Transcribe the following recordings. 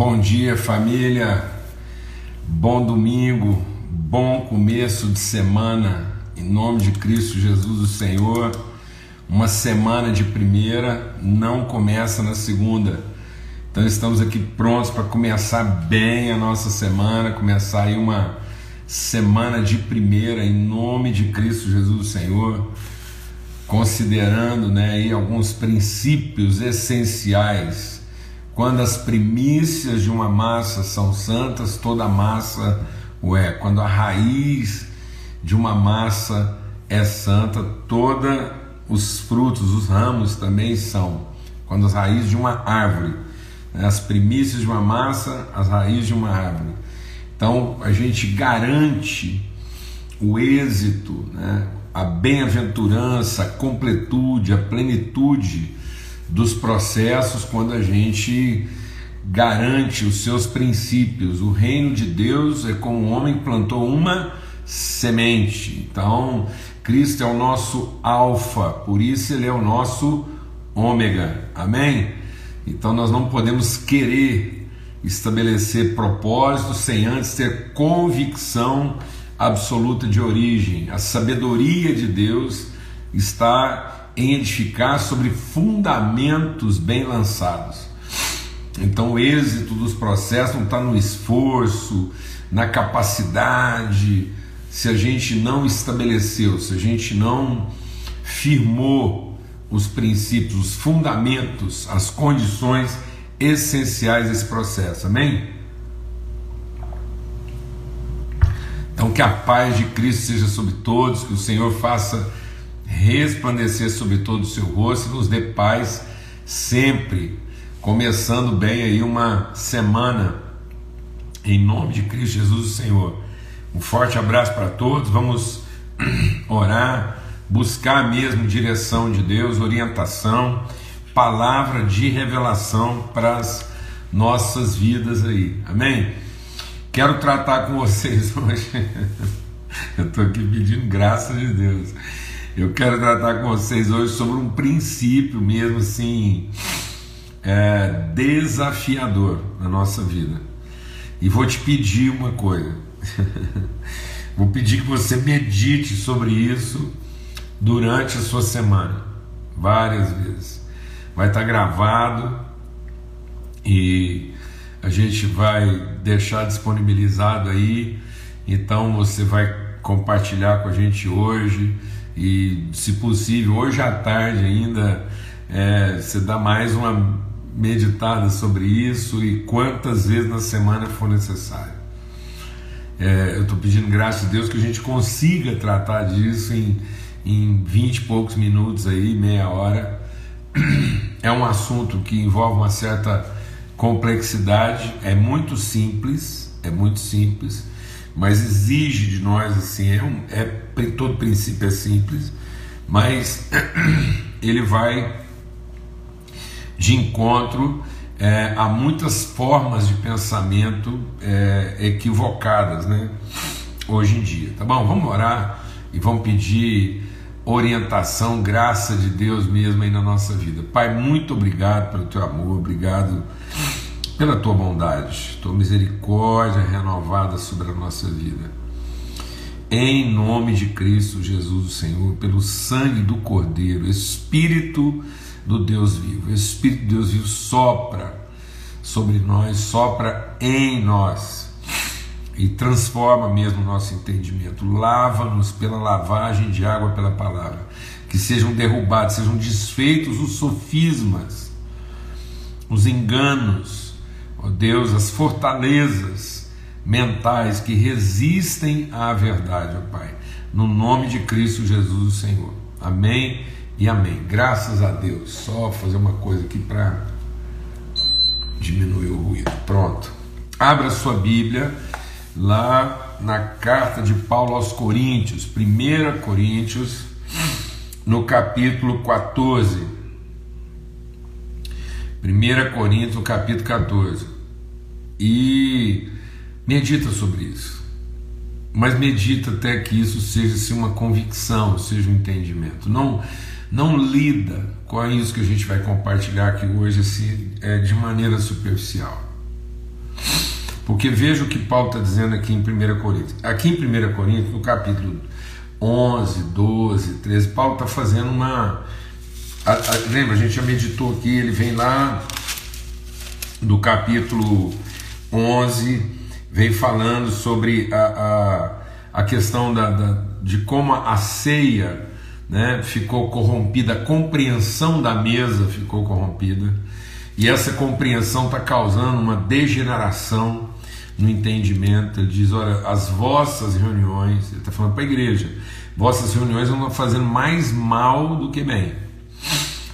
Bom dia, família. Bom domingo, bom começo de semana, em nome de Cristo Jesus, o Senhor. Uma semana de primeira não começa na segunda. Então estamos aqui prontos para começar bem a nossa semana, começar aí uma semana de primeira em nome de Cristo Jesus, o Senhor, considerando, né, aí alguns princípios essenciais quando as primícias de uma massa são santas, toda massa o é. Quando a raiz de uma massa é santa, todos os frutos, os ramos também são. Quando as raízes de uma árvore, né, as primícias de uma massa, as raízes de uma árvore. Então a gente garante o êxito, né, a bem-aventurança, a completude, a plenitude dos processos quando a gente garante os seus princípios. O reino de Deus é como um homem plantou uma semente. Então, Cristo é o nosso alfa, por isso ele é o nosso ômega. Amém? Então nós não podemos querer estabelecer propósitos sem antes ter convicção absoluta de origem. A sabedoria de Deus está em edificar sobre fundamentos bem lançados. Então, o êxito dos processos não está no esforço, na capacidade, se a gente não estabeleceu, se a gente não firmou os princípios, os fundamentos, as condições essenciais desse processo. Amém? Então, que a paz de Cristo seja sobre todos, que o Senhor faça resplandecer sobre todo o seu rosto e nos dê paz sempre. Começando bem aí uma semana, em nome de Cristo Jesus, o Senhor. Um forte abraço para todos. Vamos orar, buscar mesmo direção de Deus, orientação, palavra de revelação para as nossas vidas aí. Amém? Quero tratar com vocês hoje. Eu estou aqui pedindo graça de Deus. Eu quero tratar com vocês hoje sobre um princípio mesmo assim é, desafiador na nossa vida. E vou te pedir uma coisa. vou pedir que você medite sobre isso durante a sua semana, várias vezes. Vai estar gravado e a gente vai deixar disponibilizado aí. Então você vai compartilhar com a gente hoje e, se possível, hoje à tarde ainda, é, você dá mais uma meditada sobre isso e quantas vezes na semana for necessário. É, eu estou pedindo graças a Deus que a gente consiga tratar disso em, em 20 e poucos minutos aí, meia hora. É um assunto que envolve uma certa complexidade, é muito simples, é muito simples, mas exige de nós assim, é, um, é todo princípio é simples, mas ele vai de encontro é, a muitas formas de pensamento é, equivocadas, né? Hoje em dia, tá bom? Vamos orar e vamos pedir orientação, graça de Deus mesmo aí na nossa vida. Pai, muito obrigado pelo teu amor, obrigado pela tua bondade, tua misericórdia renovada sobre a nossa vida. Em nome de Cristo Jesus, o Senhor, pelo sangue do Cordeiro, Espírito do Deus vivo, Espírito de Deus vivo sopra sobre nós, sopra em nós e transforma mesmo o nosso entendimento. Lava-nos pela lavagem de água pela palavra. Que sejam derrubados, sejam desfeitos os sofismas, os enganos, ó Deus, as fortalezas mentais que resistem à verdade, ó Pai. No nome de Cristo Jesus, o Senhor. Amém e amém. Graças a Deus. Só fazer uma coisa aqui para diminuir o ruído. Pronto. Abra sua Bíblia lá na carta de Paulo aos Coríntios, 1 Coríntios, no capítulo 14. 1 Coríntios, capítulo 14. E medita sobre isso. Mas medita até que isso seja assim, uma convicção, seja um entendimento. Não, não lida com isso que a gente vai compartilhar aqui hoje assim, é, de maneira superficial. Porque veja o que Paulo está dizendo aqui em 1 Coríntios. Aqui em 1 Coríntios, no capítulo 11, 12, 13, Paulo está fazendo uma. A, a, lembra, a gente já meditou aqui, ele vem lá do capítulo 11, vem falando sobre a, a, a questão da, da, de como a ceia né, ficou corrompida, a compreensão da mesa ficou corrompida, e essa compreensão está causando uma degeneração no entendimento. Ele diz: olha, as vossas reuniões, ele está falando para a igreja, vossas reuniões vão fazendo mais mal do que bem.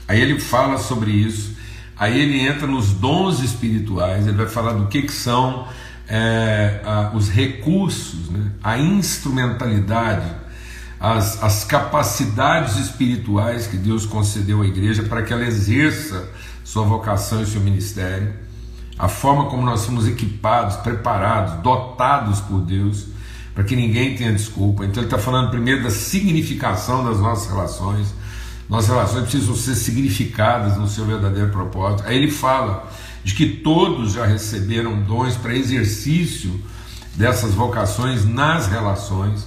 Aí ele fala sobre isso, aí ele entra nos dons espirituais, ele vai falar do que, que são é, a, os recursos, né, a instrumentalidade, as, as capacidades espirituais que Deus concedeu à igreja para que ela exerça sua vocação e seu ministério, a forma como nós somos equipados, preparados, dotados por Deus, para que ninguém tenha desculpa. Então ele está falando primeiro da significação das nossas relações. Nossas relações precisam ser significadas no seu verdadeiro propósito. Aí ele fala de que todos já receberam dons para exercício dessas vocações nas relações.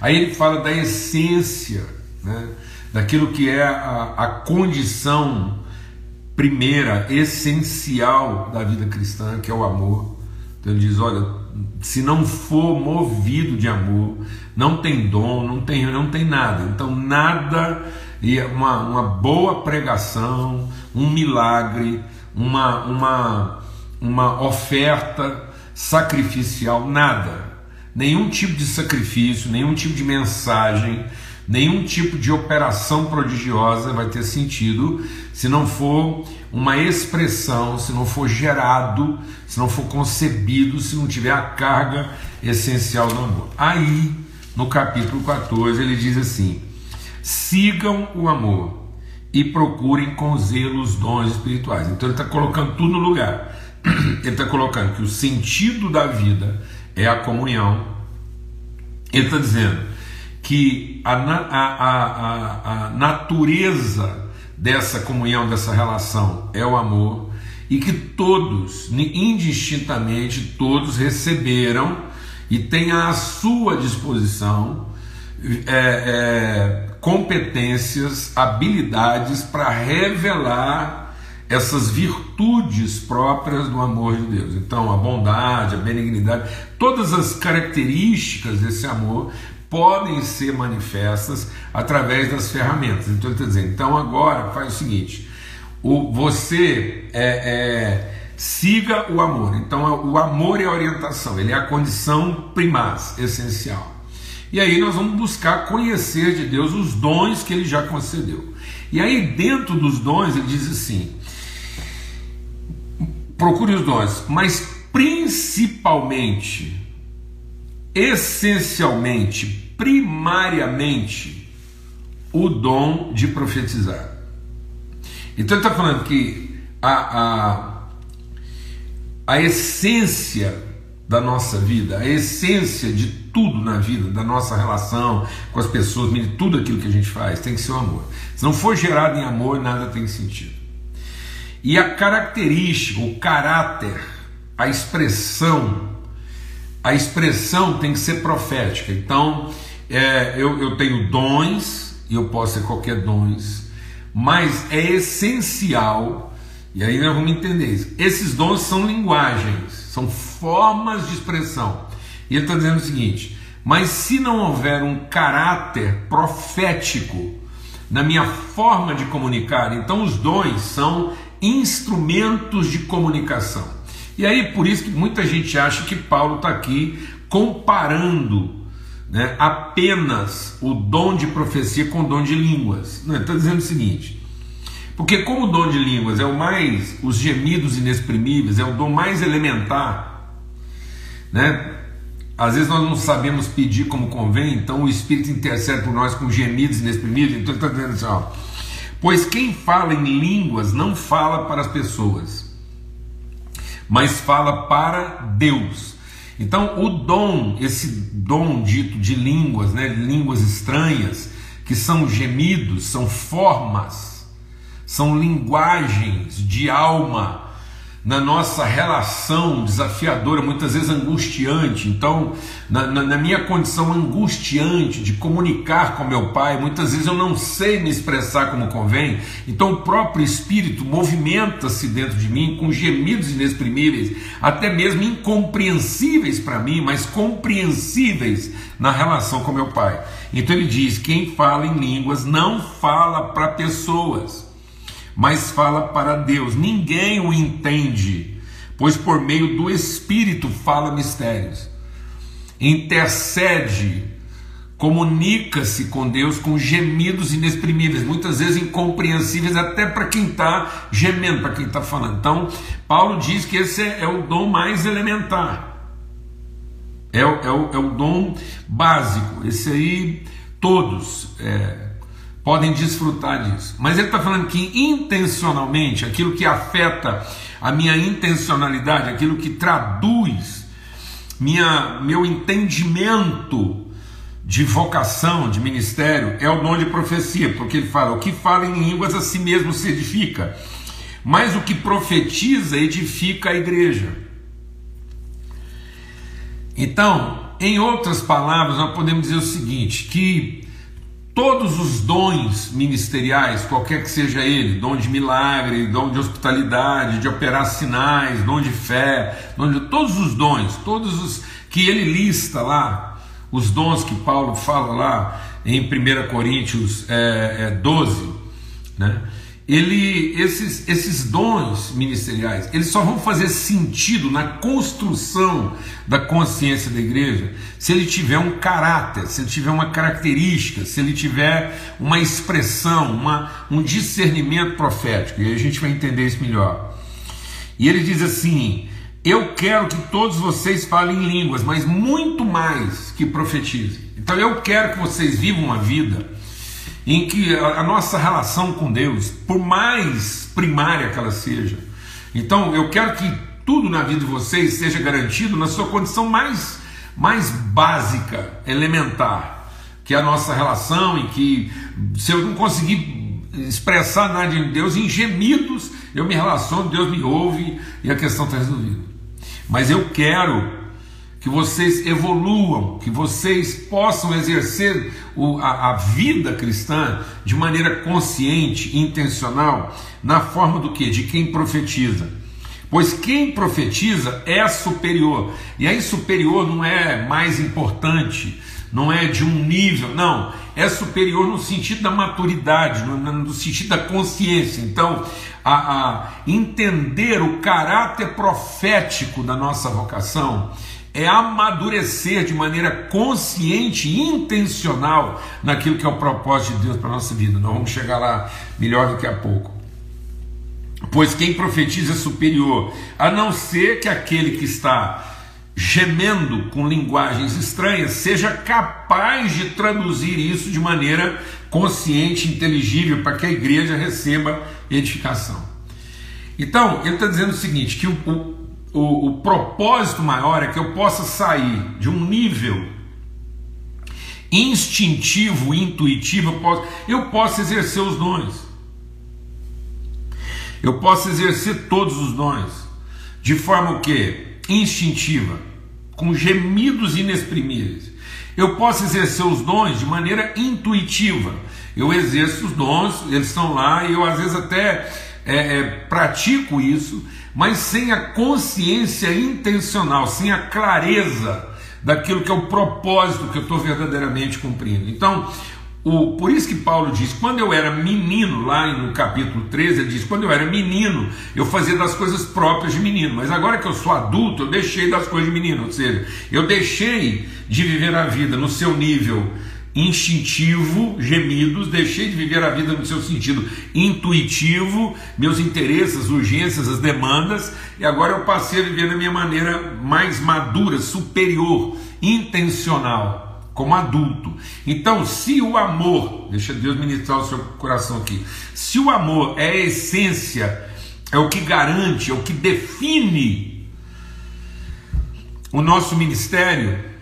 Aí ele fala da essência, né, daquilo que é a, a condição primeira, essencial da vida cristã, que é o amor. Então ele diz: olha, se não for movido de amor, não tem dom, não tem, não tem nada. Então nada e uma, uma boa pregação, um milagre, uma, uma, uma oferta sacrificial, nada. Nenhum tipo de sacrifício, nenhum tipo de mensagem, nenhum tipo de operação prodigiosa vai ter sentido se não for uma expressão, se não for gerado, se não for concebido, se não tiver a carga essencial do amor. Aí, no capítulo 14, ele diz assim: sigam o amor e procurem com zelo os dons espirituais. Então ele está colocando tudo no lugar. Ele está colocando que o sentido da vida é a comunhão. Ele está dizendo que a, a, a, a, natureza dessa comunhão, dessa relação é o amor, e que todos, indistintamente, todos receberam e têm à sua disposição é, é, competências, habilidades para revelar essas virtudes próprias do amor de Deus. Então, a bondade, a benignidade, todas as características desse amor podem ser manifestas através das ferramentas. Então, ele está dizendo, então agora faz o seguinte: o, você é, é, siga o amor. Então, o amor é a orientação, ele é a condição primaz, essencial. E aí nós vamos buscar conhecer de Deus os dons que ele já concedeu. E aí, dentro dos dons, ele diz assim: procure os dons, mas principalmente, essencialmente, primariamente, o dom de profetizar. Então ele está falando que a, a, a essência da nossa vida, a essência de tudo na vida, da nossa relação com as pessoas, de tudo aquilo que a gente faz, tem que ser o amor. Se não for gerado em amor, nada tem sentido. E a característica, o caráter, a expressão, a expressão tem que ser profética. Então, é, eu, eu tenho dons, e eu posso ter qualquer dons, mas é essencial, e aí nós vamos entender isso. Esses dons são linguagens, são formas de expressão. E ele está dizendo o seguinte: mas se não houver um caráter profético na minha forma de comunicar, então os dons são instrumentos de comunicação. E aí, por isso que muita gente acha que Paulo está aqui comparando né, apenas o dom de profecia com o dom de línguas. Ele está dizendo o seguinte: porque, como o dom de línguas é o mais, os gemidos inexprimíveis, é o dom mais elementar, né? Às vezes nós não sabemos pedir como convém, então o Espírito intercede por nós com gemidos inexprimíveis. Então ele está dizendo assim: ó, Pois quem fala em línguas não fala para as pessoas, mas fala para Deus. Então, o dom, esse dom dito de línguas, né, línguas estranhas, que são gemidos, são formas, são linguagens de alma, na nossa relação desafiadora, muitas vezes angustiante. Então, na, na, na, minha condição angustiante de comunicar com meu pai, muitas vezes eu não sei me expressar como convém. Então, o próprio Espírito movimenta-se dentro de mim com gemidos inexprimíveis, até mesmo incompreensíveis para mim, mas compreensíveis na relação com meu pai. Então, ele diz: quem fala em línguas não fala para pessoas mas fala para Deus. Ninguém o entende, pois por meio do Espírito fala mistérios. Intercede, comunica-se com Deus com gemidos inexprimíveis, muitas vezes incompreensíveis até para quem está gemendo, para quem está falando. Então, Paulo diz que esse é, o dom mais elementar. É, é, o, é o dom básico. Esse aí, todos. É, podem desfrutar disso. Mas ele está falando que intencionalmente, aquilo que afeta a minha intencionalidade, aquilo que traduz minha, meu entendimento de vocação, de ministério, é o dom de profecia, porque ele fala: o que fala em línguas a si mesmo se edifica, mas o que profetiza edifica a igreja. Então, em outras palavras, nós podemos dizer o seguinte: que todos os dons ministeriais, qualquer que seja ele, dom de milagre, dom de hospitalidade, de operar sinais, dom de fé, dom de, todos os dons, todos os que ele lista lá, os dons que Paulo fala lá em 1 Coríntios é, é, 12, né? Ele, esses, esses dons ministeriais, eles só vão fazer sentido na construção da consciência da igreja se ele tiver um caráter, se ele tiver uma característica, se ele tiver uma expressão, uma, um discernimento profético. E aí a gente vai entender isso melhor. E ele diz assim: Eu quero que todos vocês falem línguas, mas muito mais que profetizem. Então eu quero que vocês vivam uma vida em que a nossa relação com Deus, por mais primária que ela seja, então eu quero que tudo na vida de vocês seja garantido na sua condição mais, mais básica, elementar, que é a nossa relação, em que se eu não conseguir expressar nada de Deus em gemidos, eu me relaciono, Deus me ouve e a questão está resolvida. Mas eu quero que vocês evoluam, que vocês possam exercer o, a, a, vida cristã de maneira consciente, intencional, na forma do que? De quem profetiza. Pois quem profetiza é superior. E aí, superior não é mais importante, não é de um nível, não. É superior no sentido da maturidade, no, no sentido da consciência. Então, a, a entender o caráter profético da nossa vocação é amadurecer de maneira consciente e intencional naquilo que é o propósito de Deus para a nossa vida. Nós vamos chegar lá melhor daqui a pouco. Pois quem profetiza é superior, a não ser que aquele que está gemendo com linguagens estranhas seja capaz de traduzir isso de maneira consciente, inteligível, para que a igreja receba edificação. Então, ele está dizendo o seguinte: que o, o o, propósito maior é que eu possa sair de um nível instintivo, intuitivo, eu posso, eu posso exercer os dons. Eu posso exercer todos os dons de forma o que? Instintiva, com gemidos inexprimíveis. Eu posso exercer os dons de maneira intuitiva. Eu exerço os dons, eles estão lá e eu às vezes até é, é, pratico isso, mas sem a consciência intencional, sem a clareza daquilo que é o propósito que eu estou verdadeiramente cumprindo. Então, o, por isso que Paulo diz: quando eu era menino, lá no capítulo 13, ele diz: quando eu era menino, eu fazia das coisas próprias de menino, mas agora que eu sou adulto, eu deixei das coisas de menino, ou seja, eu deixei de viver a vida no seu nível instintivo, gemidos, deixei de viver a vida no seu sentido intuitivo, meus interesses, as urgências, as demandas, e agora eu passei a viver da minha maneira mais madura, superior, intencional, como adulto. Então, se o amor, deixa Deus ministrar o seu coração aqui, se o amor é a essência, é o que garante, é o que define o nosso ministério,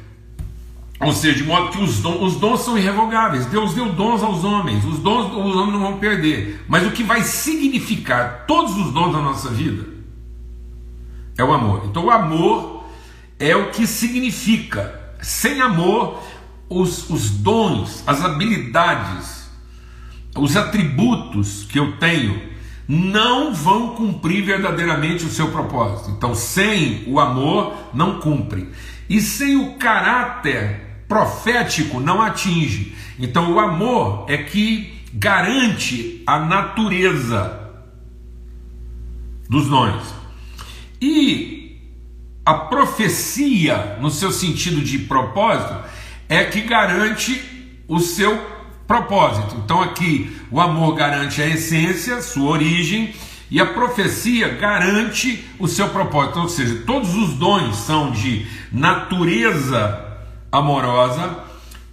ou seja, de modo que os dons, os dons são irrevogáveis. Deus deu dons aos homens. Os dons os homens não vão perder. Mas o que vai significar todos os dons da nossa vida É o amor. Então o amor é o que significa. Sem amor, os, os dons, as habilidades, os atributos que eu tenho não vão cumprir verdadeiramente o seu propósito. Então, sem o amor, não cumpre. E sem o caráter profético, não atinge. Então, o amor é que garante a natureza dos dons. E a profecia, no seu sentido de propósito, é que garante o seu propósito. Então aqui o amor garante a essência, sua origem, e a profecia garante o seu propósito. Ou seja, todos os dons são de natureza amorosa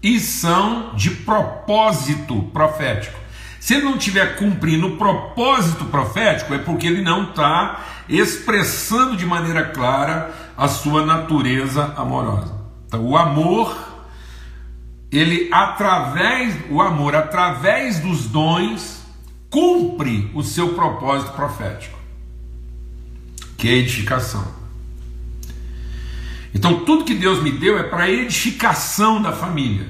e são de propósito profético. Se ele não estiver cumprindo o propósito profético, é porque ele não está expressando de maneira clara a sua natureza amorosa. Então, o amor ele através o amor através dos dons cumpre o seu propósito profético, que é edificação. Então tudo que Deus me deu é para edificação da família.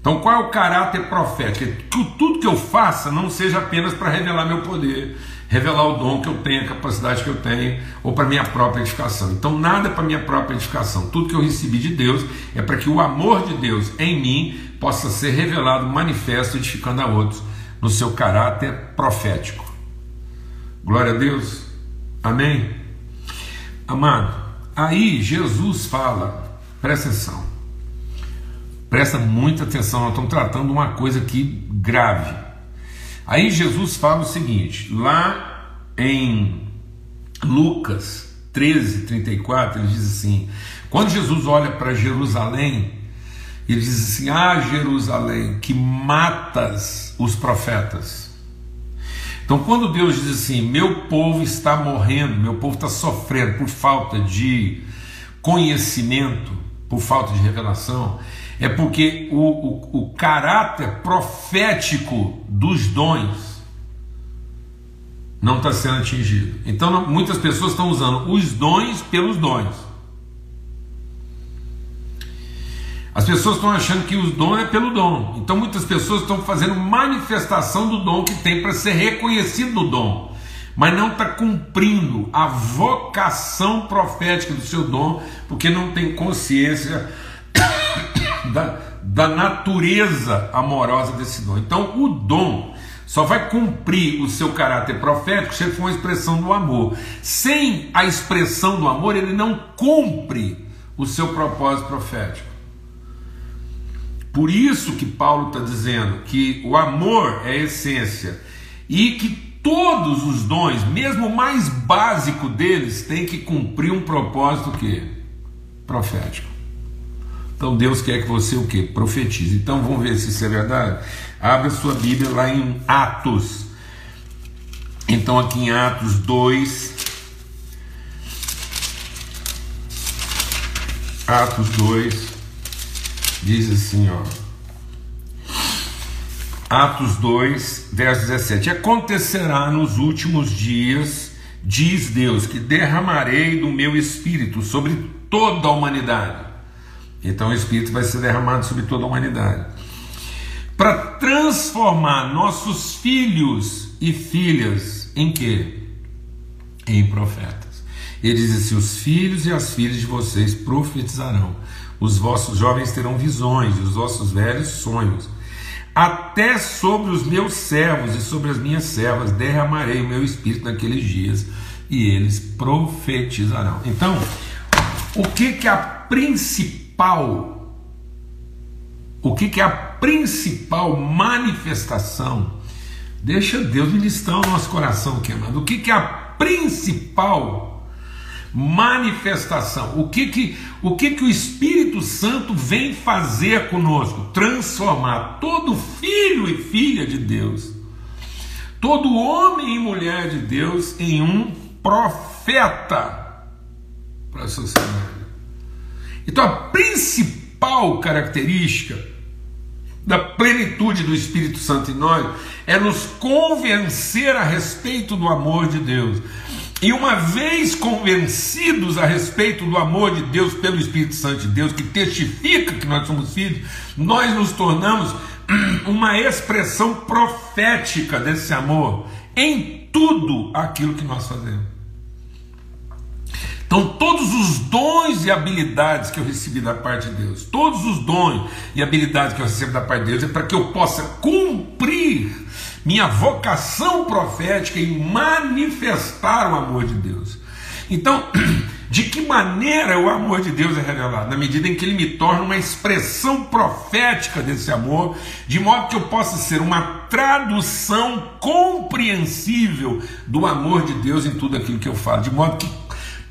Então qual é o caráter profético? É que tudo que eu faça não seja apenas para revelar meu poder, revelar o dom que eu tenho, a capacidade que eu tenho, ou para minha própria edificação. Então, nada para minha própria edificação. Tudo que eu recebi de Deus é para que o amor de Deus em mim possa ser revelado, manifesto, edificando a outros no seu caráter profético. Glória a Deus. Amém. Amado, aí Jesus fala, presta atenção. Presta muita atenção, nós estamos tratando uma coisa aqui grave. Aí Jesus fala o seguinte, lá em Lucas 13, 34, ele diz assim: quando Jesus olha para Jerusalém, ele diz assim: Ah, Jerusalém, que matas os profetas. Então, quando Deus diz assim: Meu povo está morrendo, meu povo está sofrendo por falta de conhecimento, por falta de revelação, é porque o, o, o caráter profético dos dons não está sendo atingido. Então, não, muitas pessoas estão usando os dons pelos dons. As pessoas estão achando que os dons é pelo dom. Então, muitas pessoas estão fazendo manifestação do dom que tem para ser reconhecido no dom, mas não está cumprindo a vocação profética do seu dom, porque não tem consciência da, da natureza amorosa desse dom. Então, o dom só vai cumprir o seu caráter profético se for uma expressão do amor. Sem a expressão do amor, ele não cumpre o seu propósito profético. Por isso que Paulo está dizendo que o amor é essência e que todos os dons, mesmo o mais básico deles, tem que cumprir um propósito que profético. Então Deus quer que você o que? Profetize. Então vamos ver se isso é verdade. Abra sua Bíblia lá em Atos. Então aqui em Atos 2. Atos 2 diz assim, ó. Atos 2, verso 17: Acontecerá nos últimos dias, diz Deus, que derramarei do meu espírito sobre toda a humanidade então o Espírito vai ser derramado sobre toda a humanidade para transformar nossos filhos e filhas em quê? Em profetas. Ele diz assim: os filhos e as filhas de vocês profetizarão, os vossos jovens terão visões, e os vossos velhos sonhos. Até sobre os meus servos e sobre as minhas servas derramarei o meu espírito naqueles dias, e eles profetizarão. Então, o que que a principal o que, que é a principal manifestação? Deixa Deus ministrar o nosso coração, queimado. O que, que é a principal manifestação? O que que, o que que o Espírito Santo vem fazer conosco? Transformar todo filho e filha de Deus, todo homem e mulher de Deus em um profeta para a sociedade. Então, a principal característica da plenitude do Espírito Santo em nós é nos convencer a respeito do amor de Deus, E uma vez convencidos a respeito do amor de Deus pelo Espírito Santo de Deus, que testifica que nós somos filhos, nós nos tornamos uma expressão profética desse amor em tudo aquilo que nós fazemos. Então, todos os dons e habilidades que eu recebi da parte de Deus, todos os dons e habilidades que eu recebo da parte de Deus, é para que eu possa cumprir minha vocação profética e manifestar o amor de Deus. Então, de que maneira o amor de Deus é revelado? Na medida em que ele me torna uma expressão profética desse amor, de modo que eu possa ser uma tradução compreensível do amor de Deus em tudo aquilo que eu falo, de modo que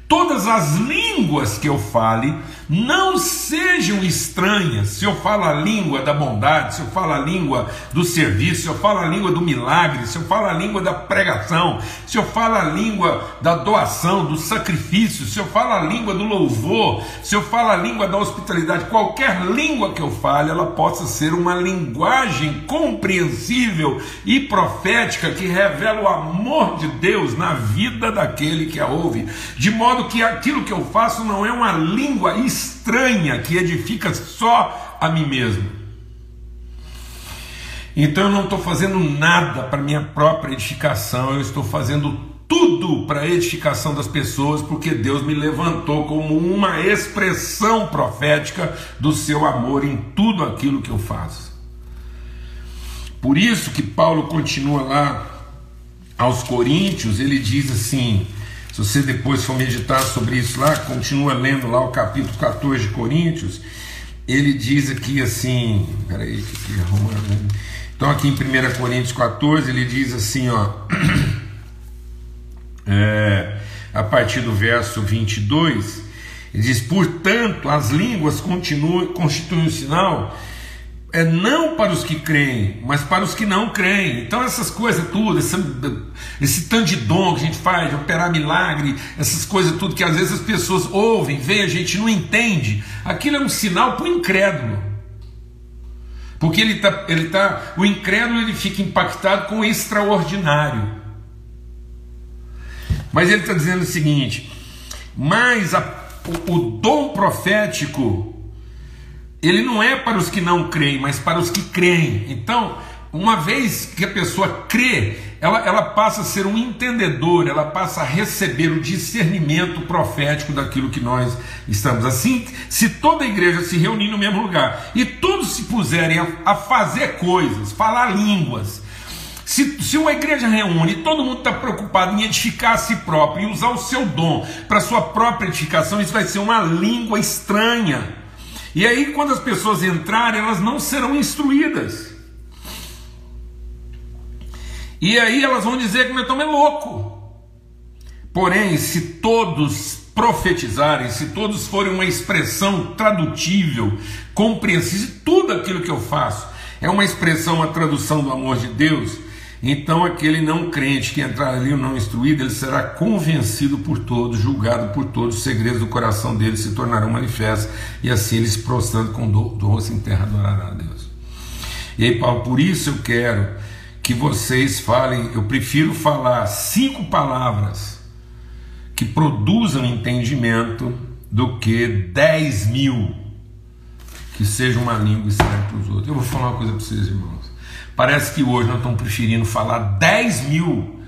todas as línguas que eu fale não sejam estranhas. Se eu falo a língua da bondade, se eu falo a língua do serviço, se eu falo a língua do milagre, se eu falo a língua da pregação, se eu falo a língua da doação, do sacrifício, se eu falo a língua do louvor, se eu falo a língua da hospitalidade, qualquer língua que eu fale, ela possa ser uma linguagem compreensível e profética que revela o amor de Deus na vida daquele que a ouve, de modo que aquilo que eu faço não é uma língua estranha que edifica só a mim mesmo. Então eu não estou fazendo nada para minha própria edificação, eu estou fazendo tudo para a edificação das pessoas, porque Deus me levantou como uma expressão profética do seu amor em tudo aquilo que eu faço. Por isso que Paulo continua lá aos Coríntios, ele diz assim: se você depois for meditar sobre isso lá, continua lendo lá o capítulo 14 de Coríntios, ele diz aqui assim, peraí, que aqui arrumando. Então aqui em 1 Coríntios 14, ele diz assim, ó, é, a partir do verso 22, ele diz, portanto, as línguas continuam, constituem um sinal é não para os que creem, mas para os que não creem. Então essas coisas tudo, esse, esse tanto de dom que a gente faz, de operar milagre, essas coisas tudo que às vezes as pessoas ouvem, veem, a gente não entende, aquilo é um sinal para o incrédulo. Porque ele tá, ele tá, o incrédulo ele fica impactado com o extraordinário. Mas ele está dizendo o seguinte: mas a, o, o dom profético ele não é para os que não creem, mas para os que creem. Então, uma vez que a pessoa crê, ela, ela passa a ser um entendedor, ela passa a receber o discernimento profético daquilo que nós estamos. Assim, se toda a igreja se reunir no mesmo lugar e todos se puserem a, a fazer coisas, falar línguas, se, se, uma igreja reúne e todo mundo está preocupado em edificar a si próprio e usar o seu dom para sua própria edificação, isso vai ser uma língua estranha. E aí, quando as pessoas entrarem, elas não serão instruídas. E aí elas vão dizer que nós estamos é louco. Porém, se todos profetizarem, se todos forem uma expressão tradutível, compreensível, tudo aquilo que eu faço é uma expressão, uma tradução do amor de Deus, então aquele não crente que entrar ali ou não instruído, ele será convencido por todos, julgado por todos, os segredos do coração dele se tornarão manifestos, e assim ele se prostrando com do, do rosto em terra adorará a Deus. E aí, Paulo, por isso eu quero que vocês falem, eu prefiro falar cinco palavras que produzam entendimento do que dez mil que sejam uma língua estranha para os outros. Eu vou falar uma coisa para vocês, irmãos. Parece que hoje nós estamos preferindo falar 10 mil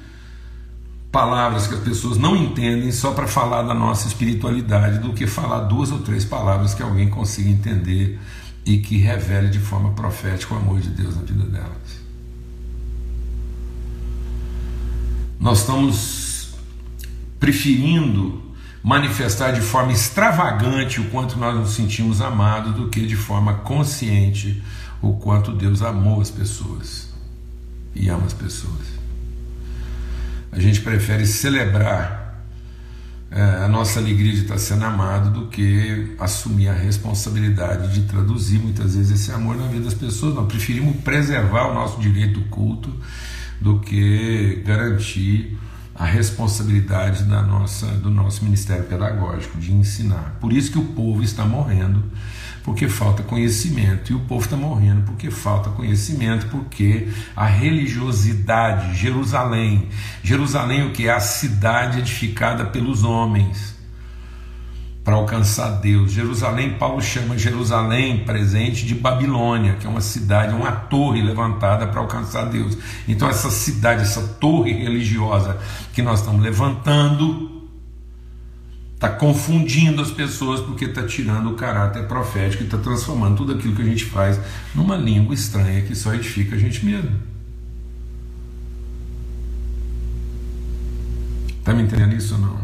palavras que as pessoas não entendem só para falar da nossa espiritualidade do que falar duas ou três palavras que alguém consiga entender e que revele de forma profética o amor de Deus na vida delas. Nós estamos preferindo manifestar de forma extravagante o quanto nós nos sentimos amados do que de forma consciente o quanto Deus amou as pessoas e ama as pessoas. A gente prefere celebrar é, a nossa alegria de estar sendo amado do que assumir a responsabilidade de traduzir muitas vezes esse amor na vida das pessoas. Nós preferimos preservar o nosso direito culto do que garantir a responsabilidade da nossa, do nosso ministério pedagógico de ensinar. Por isso que o povo está morrendo, porque falta conhecimento, e o povo está morrendo porque falta conhecimento, porque a religiosidade, Jerusalém, Jerusalém o que é a cidade edificada pelos homens para alcançar Deus. Jerusalém, Paulo chama Jerusalém presente de Babilônia, que é uma cidade, uma torre levantada para alcançar Deus. Então, essa cidade, essa torre religiosa que nós estamos levantando, está confundindo as pessoas porque está tirando o caráter profético e está transformando tudo aquilo que a gente faz numa língua estranha que só edifica a gente mesmo. Está me entendendo isso ou não?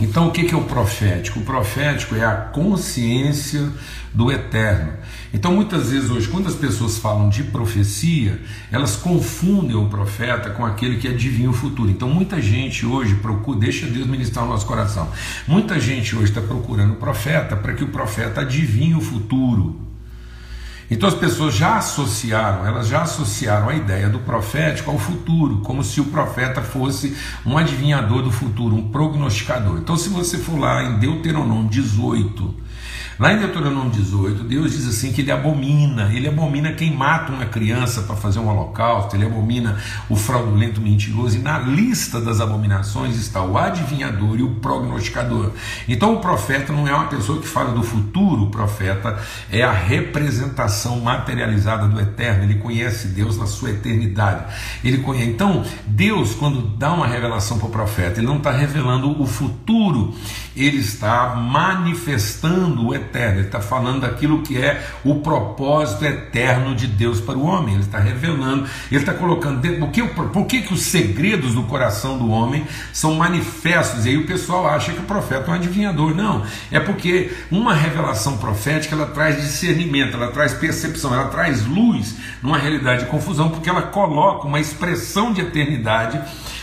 Então, o que é o profético? O profético é a consciência do eterno. Então, muitas vezes hoje, quando as pessoas falam de profecia, elas confundem o profeta com aquele que adivinha o futuro. Então, muita gente hoje procura, deixa Deus ministrar o nosso coração. Muita gente hoje está procurando o profeta para que o profeta adivinhe o futuro. Então as pessoas já associaram, elas já associaram a ideia do profético ao futuro, como se o profeta fosse um adivinhador do futuro, um prognosticador. Então, se você for lá em Deuteronômio 18, Lá em Deuteronômio 18, Deus diz assim que ele abomina, ele abomina quem mata uma criança para fazer um holocausto, ele abomina o fraudulento mentiroso, e na lista das abominações está o adivinhador e o prognosticador. Então o profeta não é uma pessoa que fala do futuro, o profeta é a representação materializada do eterno, ele conhece Deus na sua eternidade. Ele conhece. Então, Deus, quando dá uma revelação para o profeta, ele não está revelando o futuro, ele está manifestando o eterno, ele está falando daquilo que é o propósito eterno de Deus para o homem, ele está revelando, ele está colocando dentro. Por que, por que, que os segredos do coração do homem são manifestos? E aí o pessoal acha que o profeta é um adivinhador. Não, é porque uma revelação profética ela traz discernimento, ela traz percepção, ela traz luz numa realidade de confusão, porque ela coloca uma expressão de eternidade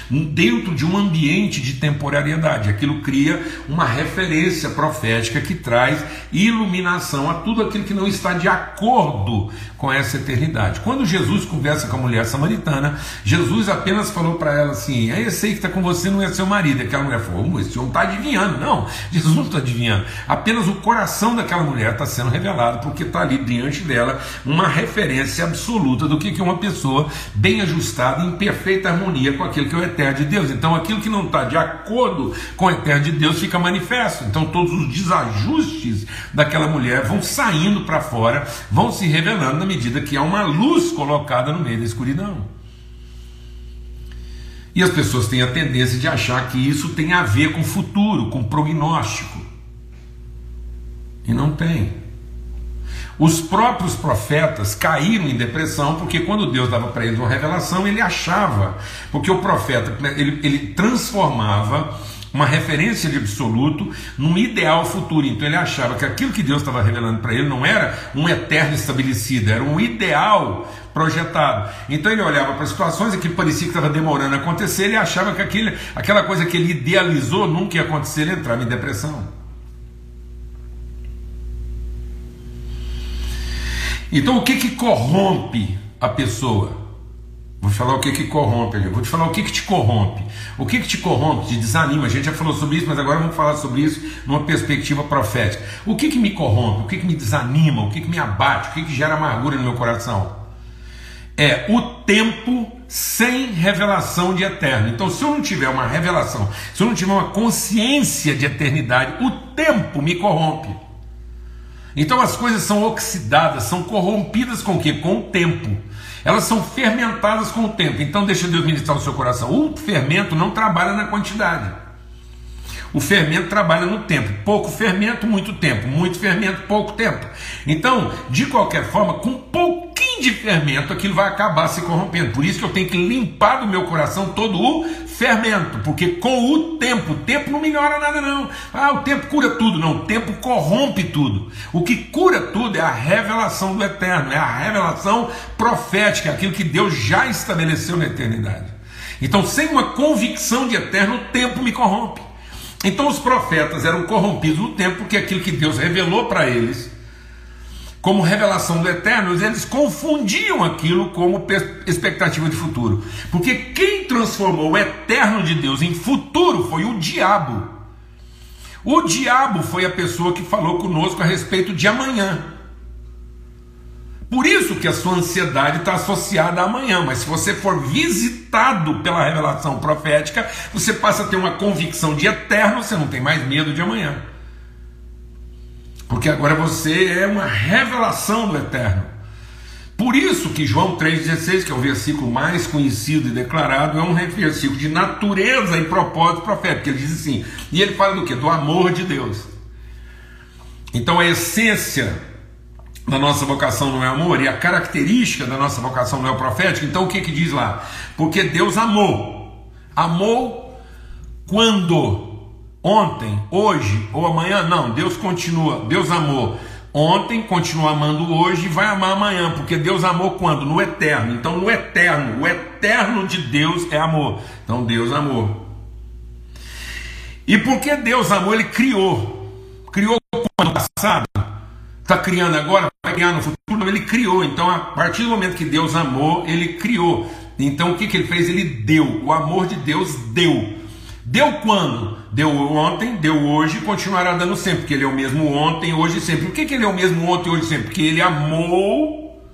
dentro de um ambiente de temporariedade. Aquilo cria uma referência profética que traz iluminação a tudo aquilo que não está de acordo com essa eternidade. Quando Jesus conversa com a mulher samaritana, Jesus apenas falou para ela assim: é esse aí que está com você não é seu marido. Aquela mulher falou: esse homem está adivinhando. Não, Jesus não está adivinhando. Apenas o coração daquela mulher está sendo revelado, porque está ali diante dela uma referência absoluta do que é uma pessoa bem ajustada, em perfeita harmonia com aquilo que é o eterno de Deus. Então aquilo que não está de acordo com o eterno de Deus fica manifesto. Então todos os desajustes daquela mulher vão saindo para fora, vão se revelando na medida que há uma luz colocada no meio da escuridão. E as pessoas têm a tendência de achar que isso tem a ver com futuro, com prognóstico. E não tem. Os próprios profetas caíram em depressão porque quando Deus dava para eles uma revelação, ele achava, porque o profeta ele, ele transformava uma referência de absoluto num ideal futuro. Então ele achava que aquilo que Deus estava revelando para ele não era um eterno estabelecido, era um ideal projetado. Então ele olhava para situações que parecia que estava demorando a acontecer, ele achava que aquele, aquela coisa que ele idealizou nunca ia acontecer, ele entrava em depressão. Então o que, que corrompe a pessoa? Vou falar o que, que corrompe, vou te falar o que, que te corrompe. O que, que te corrompe, te desanima. A gente já falou sobre isso, mas agora vamos falar sobre isso numa perspectiva profética. O que, que me corrompe, o que, que me desanima, o que, que me abate, o que, que gera amargura no meu coração? É o tempo sem revelação de eterno. Então, se eu não tiver uma revelação, se eu não tiver uma consciência de eternidade, o tempo me corrompe. Então as coisas são oxidadas, são corrompidas com o que? Com o tempo. Elas são fermentadas com o tempo. Então deixa Deus ministrar o seu coração. O fermento não trabalha na quantidade. O fermento trabalha no tempo. Pouco fermento, muito tempo. Muito fermento, pouco tempo. Então, de qualquer forma, com de fermento, aquilo vai acabar se corrompendo. Por isso que eu tenho que limpar do meu coração todo o fermento, porque com o tempo, o tempo não melhora nada não. Ah, o tempo cura tudo, não, o tempo corrompe tudo. O que cura tudo é a revelação do eterno, é a revelação profética, aquilo que Deus já estabeleceu na eternidade. Então, sem uma convicção de eterno, o tempo me corrompe. Então, os profetas eram corrompidos no tempo, porque aquilo que Deus revelou para eles como revelação do eterno, eles confundiam aquilo como expectativa de futuro. Porque quem transformou o eterno de Deus em futuro foi o diabo. O diabo foi a pessoa que falou conosco a respeito de amanhã. Por isso que a sua ansiedade está associada a amanhã, mas se você for visitado pela revelação profética, você passa a ter uma convicção de eterno, você não tem mais medo de amanhã. Porque agora você é uma revelação do eterno. Por isso que João 3,16, que é o versículo mais conhecido e declarado, é um versículo de natureza e propósito profético. Ele diz assim, e ele fala do que? Do amor de Deus. Então a essência da nossa vocação não é amor, e a característica da nossa vocação não é o profético, então o que, que diz lá? Porque Deus amou. Amou quando? Ontem, hoje ou amanhã? Não, Deus continua, Deus amou ontem, continua amando hoje e vai amar amanhã, porque Deus amou quando? No eterno. Então, no eterno, o eterno de Deus é amor. Então, Deus amou. E porque Deus amou, Ele criou. Criou quando? Passado? Está criando agora? Vai criar no futuro? Ele criou. Então, a partir do momento que Deus amou, Ele criou. Então, o que, que Ele fez? Ele deu. O amor de Deus deu. Deu quando? Deu ontem, deu hoje e continuará dando sempre, porque Ele é o mesmo ontem, hoje e sempre. Por que, que Ele é o mesmo ontem, hoje e sempre? Porque Ele amou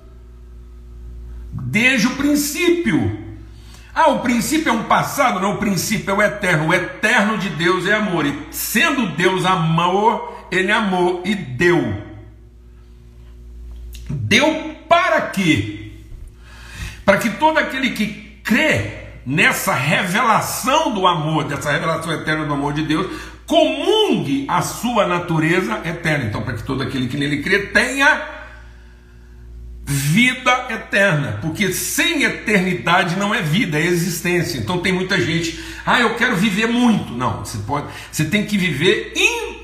desde o princípio. Ah, o princípio é um passado? Não, o princípio é o eterno. O eterno de Deus é amor. E sendo Deus amor, Ele amou e deu. Deu para quê? Para que todo aquele que crê nessa revelação do amor, dessa revelação eterna do amor de Deus, comungue a sua natureza eterna. Então, para que todo aquele que nele crê tenha vida eterna, porque sem eternidade não é vida, é existência. Então tem muita gente, ah, eu quero viver muito. Não, você pode, você tem que viver intensamente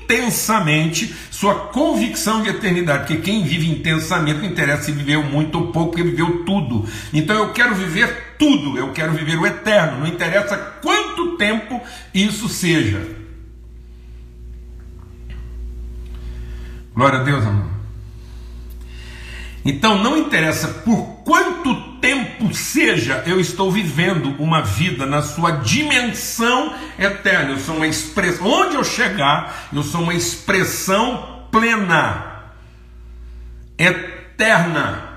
sua convicção de eternidade, porque quem vive intensamente não interessa se viveu muito ou pouco, porque viveu tudo. Então eu quero viver tudo, eu quero viver o eterno, não interessa quanto tempo isso seja. Glória a Deus, amor. Então não interessa por quanto tempo seja, eu estou vivendo uma vida na sua dimensão eterna. Eu sou uma expressão, onde eu chegar, eu sou uma expressão plena, eterna,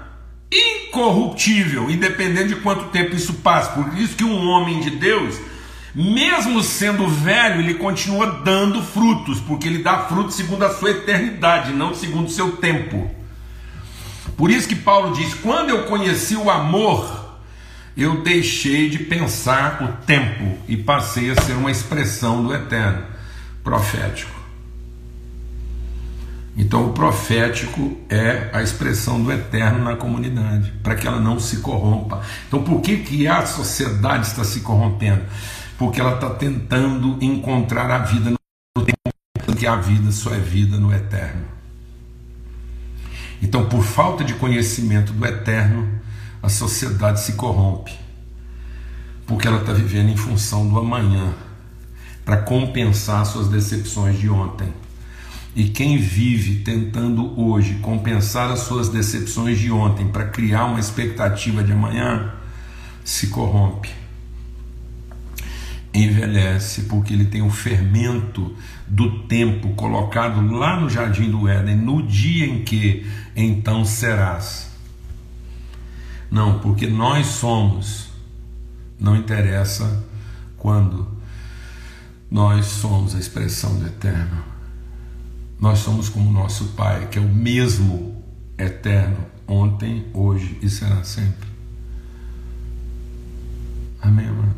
incorruptível, independente de quanto tempo isso passa. Por isso que um homem de Deus, mesmo sendo velho, ele continua dando frutos, porque ele dá frutos segundo a sua eternidade, não segundo o seu tempo. Por isso que Paulo diz: quando eu conheci o amor, eu deixei de pensar o tempo e passei a ser uma expressão do eterno, profético. Então, o profético é a expressão do eterno na comunidade, para que ela não se corrompa. Então, por que, que a sociedade está se corrompendo? Porque ela está tentando encontrar a vida no tempo, que a vida só é vida no eterno. Então, por falta de conhecimento do eterno, a sociedade se corrompe, porque ela está vivendo em função do amanhã, para compensar suas decepções de ontem. E quem vive tentando hoje compensar as suas decepções de ontem para criar uma expectativa de amanhã, se corrompe envelhece, porque ele tem o fermento do tempo colocado lá no jardim do Éden, no dia em que então serás. Não, porque nós somos, não interessa quando, nós somos a expressão do eterno. Nós somos como nosso Pai, que é o mesmo eterno, ontem, hoje e será sempre. Amém, amado?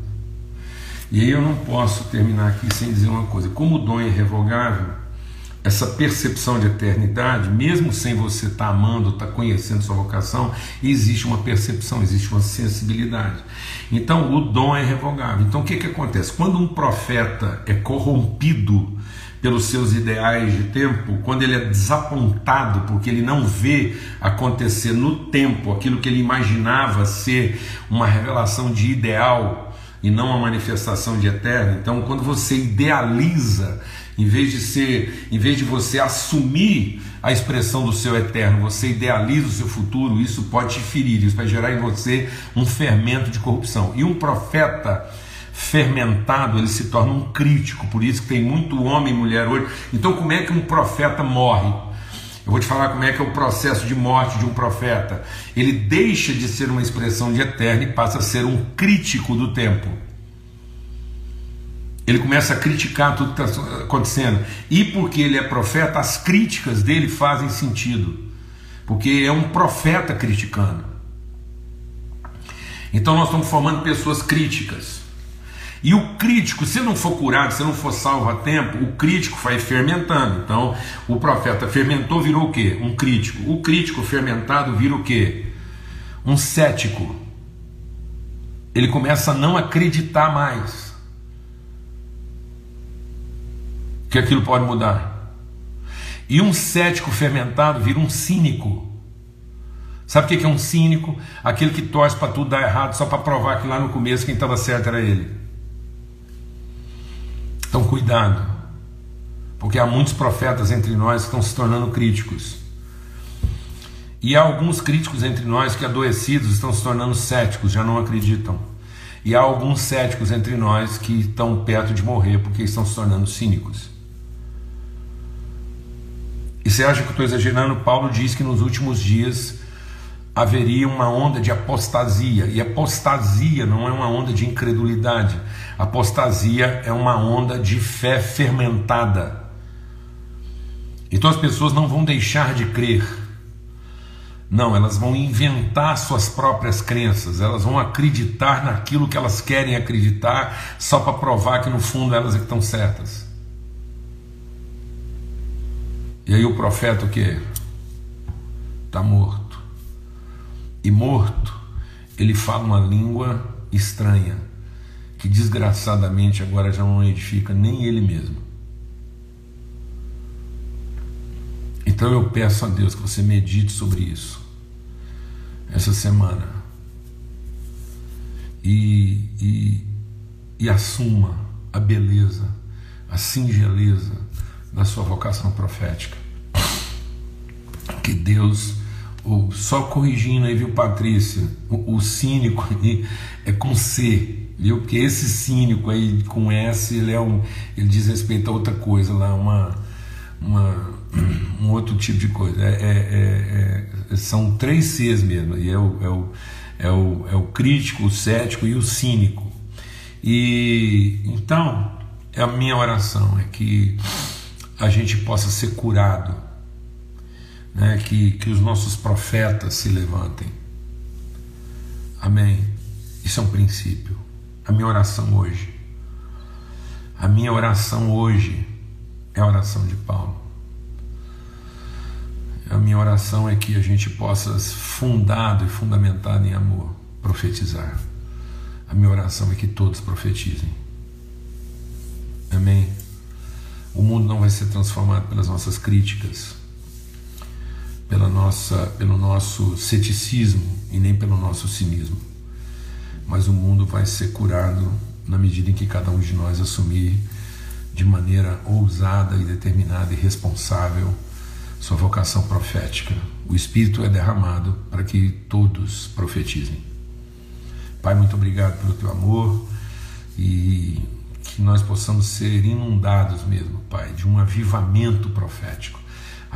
E aí eu não posso terminar aqui sem dizer uma coisa: como dom irrevogável, essa percepção de eternidade, mesmo sem você estar tá amando, estar tá conhecendo sua vocação, existe uma percepção, existe uma sensibilidade. Então o dom é irrevogável. Então o que, que acontece? Quando um profeta é corrompido pelos seus ideais de tempo, quando ele é desapontado porque ele não vê acontecer no tempo aquilo que ele imaginava ser uma revelação de ideal e não a manifestação de eterno. Então, quando você idealiza em vez de ser, em vez de você assumir a expressão do seu eterno, você idealiza o seu futuro, isso pode te ferir, isso vai gerar em você um fermento de corrupção. E um profeta fermentado, ele se torna um crítico, por isso que tem muito homem e mulher hoje. Então, como é que um profeta morre? Eu vou te falar como é que é o processo de morte de um profeta. Ele deixa de ser uma expressão de eterno e passa a ser um crítico do tempo. Ele começa a criticar tudo que está acontecendo. E porque ele é profeta, as críticas dele fazem sentido. Porque é um profeta criticando. Então nós estamos formando pessoas críticas. E o crítico, se não for curado, se não for salvo a tempo, o crítico vai fermentando. Então, o profeta fermentou, virou o quê? Um crítico. O crítico fermentado vira o quê? Um cético. Ele começa a não acreditar mais que aquilo pode mudar. E um cético fermentado vira um cínico. Sabe o que é um cínico? Aquele que torce para tudo dar errado só para provar que lá no começo quem estava certo era ele. Então, cuidado, porque há muitos profetas entre nós que estão se tornando críticos. E há alguns críticos entre nós que, adoecidos, estão se tornando céticos, já não acreditam. E há alguns céticos entre nós que estão perto de morrer porque estão se tornando cínicos. E você acha que eu estou exagerando? Paulo diz que nos últimos dias haveria uma onda de apostasia, e apostasia não é uma onda de incredulidade, apostasia é uma onda de fé fermentada. Então as pessoas não vão deixar de crer, não, elas vão inventar suas próprias crenças, elas vão acreditar naquilo que elas querem acreditar, só para provar que no fundo elas é que estão certas. E aí o profeta o que? Está morto e morto, ele fala uma língua estranha, que desgraçadamente agora já não edifica nem ele mesmo. Então eu peço a Deus que você medite sobre isso essa semana e, e, e assuma a beleza, a singeleza da sua vocação profética. Que Deus ou só corrigindo aí, viu, Patrícia? O, o, cínico é com C, viu? Porque esse cínico aí com S, ele é um, ele diz respeito a outra coisa lá, uma, uma um outro tipo de coisa. É, é, é, é, são três Cs mesmo, e é o, é o, é o, é o crítico, o cético e o cínico. E então, a minha oração é que a gente possa ser curado né, que, que os nossos profetas se levantem. Amém. Isso é um princípio. A minha oração hoje. A minha oração hoje é a oração de Paulo. A minha oração é que a gente possa, fundado e fundamentado em amor, profetizar. A minha oração é que todos profetizem. Amém? O mundo não vai ser transformado pelas nossas críticas, pela nossa, pelo nosso ceticismo e nem pelo nosso cinismo. Mas o mundo vai ser curado na medida em que cada um de nós assumir de maneira ousada e determinada e responsável sua vocação profética. O Espírito é derramado para que todos profetizem. Pai, muito obrigado pelo teu amor e que nós possamos ser inundados mesmo, Pai, de um avivamento profético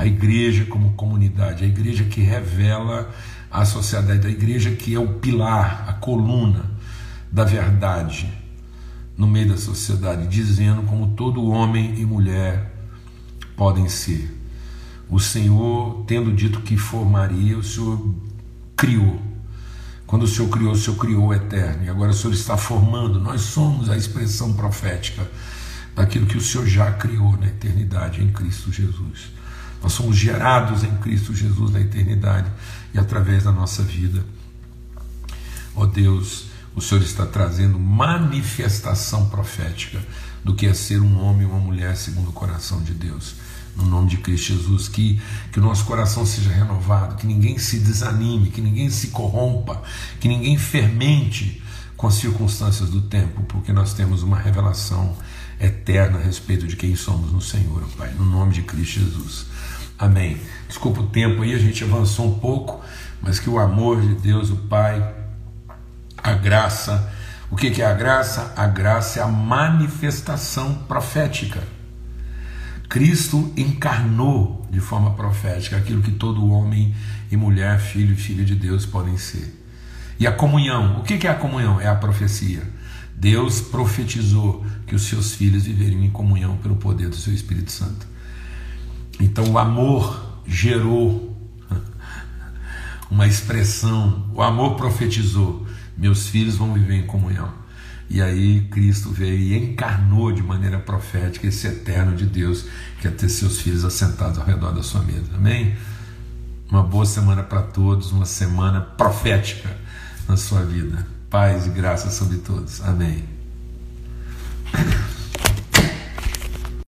a igreja como comunidade, a igreja que revela a sociedade, a igreja que é o pilar, a coluna da verdade no meio da sociedade, dizendo como todo homem e mulher podem ser. O Senhor, tendo dito que formaria, o Senhor criou. Quando o Senhor criou, o Senhor criou o eterno. E agora o Senhor está formando. Nós somos a expressão profética daquilo que o Senhor já criou na eternidade em Cristo Jesus. Nós somos gerados em Cristo Jesus na eternidade e através da nossa vida. Ó oh Deus, o Senhor está trazendo manifestação profética do que é ser um homem ou uma mulher segundo o coração de Deus. No nome de Cristo Jesus, que, que o nosso coração seja renovado, que ninguém se desanime, que ninguém se corrompa, que ninguém fermente com as circunstâncias do tempo, porque nós temos uma revelação eterna a respeito de quem somos no Senhor, Pai, no nome de Cristo Jesus. Amém. Desculpa o tempo aí, a gente avançou um pouco, mas que o amor de Deus, o Pai, a graça, o que é a graça? A graça é a manifestação profética. Cristo encarnou de forma profética aquilo que todo homem e mulher, filho e filha de Deus podem ser. E a comunhão, o que é a comunhão? É a profecia. Deus profetizou que os seus filhos viveriam em comunhão pelo poder do seu Espírito Santo. Então o amor gerou uma expressão, o amor profetizou: meus filhos vão viver em comunhão. E aí Cristo veio e encarnou de maneira profética esse eterno de Deus, que é ter seus filhos assentados ao redor da sua mesa. Amém? Uma boa semana para todos, uma semana profética na sua vida. Paz e graça sobre todos. Amém.